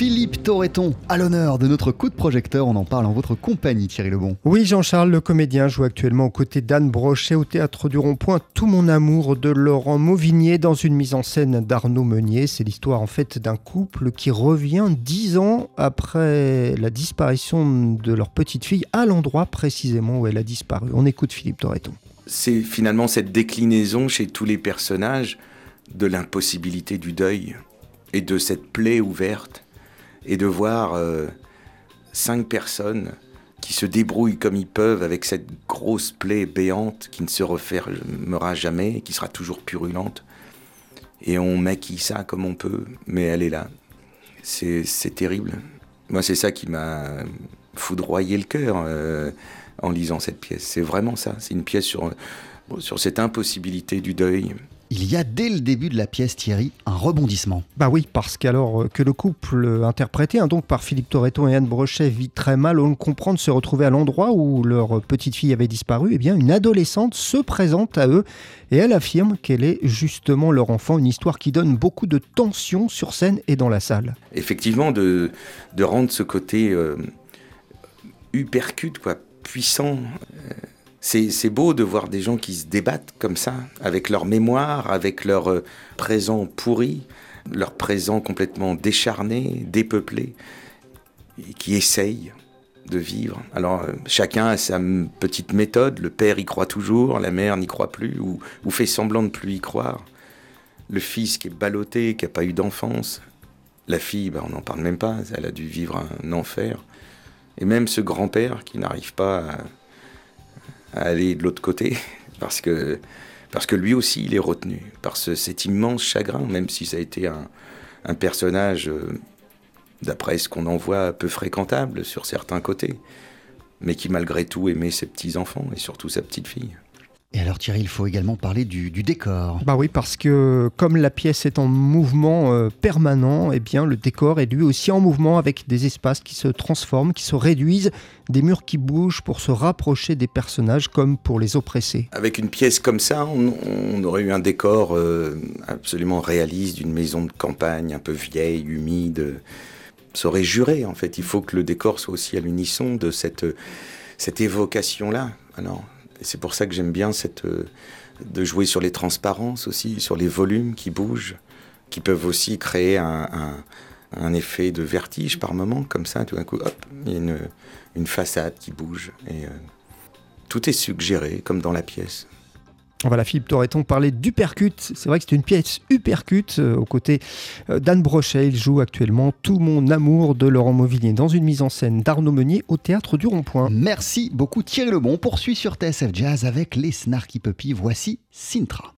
Philippe Torreton, à l'honneur de notre coup de projecteur, on en parle en votre compagnie Thierry Lebon. Oui, Jean-Charles, le comédien, joue actuellement aux côtés d'Anne Brochet au Théâtre du Rond-Point Tout mon amour de Laurent Mauvignier dans une mise en scène d'Arnaud Meunier. C'est l'histoire en fait d'un couple qui revient dix ans après la disparition de leur petite fille à l'endroit précisément où elle a disparu. On écoute Philippe Torreton. C'est finalement cette déclinaison chez tous les personnages de l'impossibilité du deuil et de cette plaie ouverte et de voir euh, cinq personnes qui se débrouillent comme ils peuvent avec cette grosse plaie béante qui ne se refermera jamais, qui sera toujours purulente. Et on maquille ça comme on peut, mais elle est là. C'est terrible. Moi, c'est ça qui m'a foudroyé le cœur euh, en lisant cette pièce. C'est vraiment ça. C'est une pièce sur, sur cette impossibilité du deuil il y a dès le début de la pièce Thierry un rebondissement. Bah oui, parce qu'alors euh, que le couple interprété hein, donc par Philippe Torreton et Anne Brochet vit très mal, on comprend de se retrouver à l'endroit où leur petite fille avait disparu, eh bien une adolescente se présente à eux et elle affirme qu'elle est justement leur enfant, une histoire qui donne beaucoup de tension sur scène et dans la salle. Effectivement, de, de rendre ce côté euh, quoi, puissant. Euh, c'est beau de voir des gens qui se débattent comme ça, avec leur mémoire, avec leur euh, présent pourri, leur présent complètement décharné, dépeuplé, et qui essayent de vivre. Alors euh, chacun a sa petite méthode, le père y croit toujours, la mère n'y croit plus, ou, fait semblant de plus y croire. Le fils qui est ballotté, qui n'a pas eu d'enfance, la fille, ben, on n'en parle même pas, elle a dû vivre un enfer. Et même ce grand-père qui n'arrive pas à à aller de l'autre côté, parce que, lui aussi, il est retenu par cet immense chagrin, même si ça a été un, un personnage, euh, d'après ce qu'on en voit, peu fréquentable sur certains côtés, mais qui malgré tout aimait ses petits-enfants et surtout sa petite-fille. Et alors Thierry, il faut également parler du, décor. Bah oui, parce que comme la pièce est en mouvement euh, permanent, eh bien le décor est lui aussi en mouvement avec des espaces qui se transforment, qui se réduisent, des murs qui bougent pour se rapprocher des personnages comme pour les oppresser. Avec une pièce comme ça, on, aurait eu un décor euh, absolument réaliste d'une maison de campagne un peu vieille, humide. Ça aurait juré en fait. Il faut que le décor soit aussi à l'unisson de cette, cette évocation-là. Alors, c'est pour ça que j'aime bien cette, euh, de jouer sur les transparences aussi, sur les volumes qui bougent, qui peuvent aussi créer un, effet de vertige par moment, comme ça, tout d'un coup, hop, il y a une, une façade qui bouge. Et euh, tout est suggéré, comme dans la pièce. Voilà, Philippe Torreton parlait d'Upercut. C'est vrai que c'est une pièce Upercut euh, aux côtés euh, d'Anne Brochet. Il joue actuellement Tout mon amour de Laurent Mauvillier dans une mise en scène d'Arnaud Meunier au théâtre du Rond-Point. Merci beaucoup Thierry Lebon. On poursuit sur TSF Jazz avec les Snarky Puppy. Voici Sintra.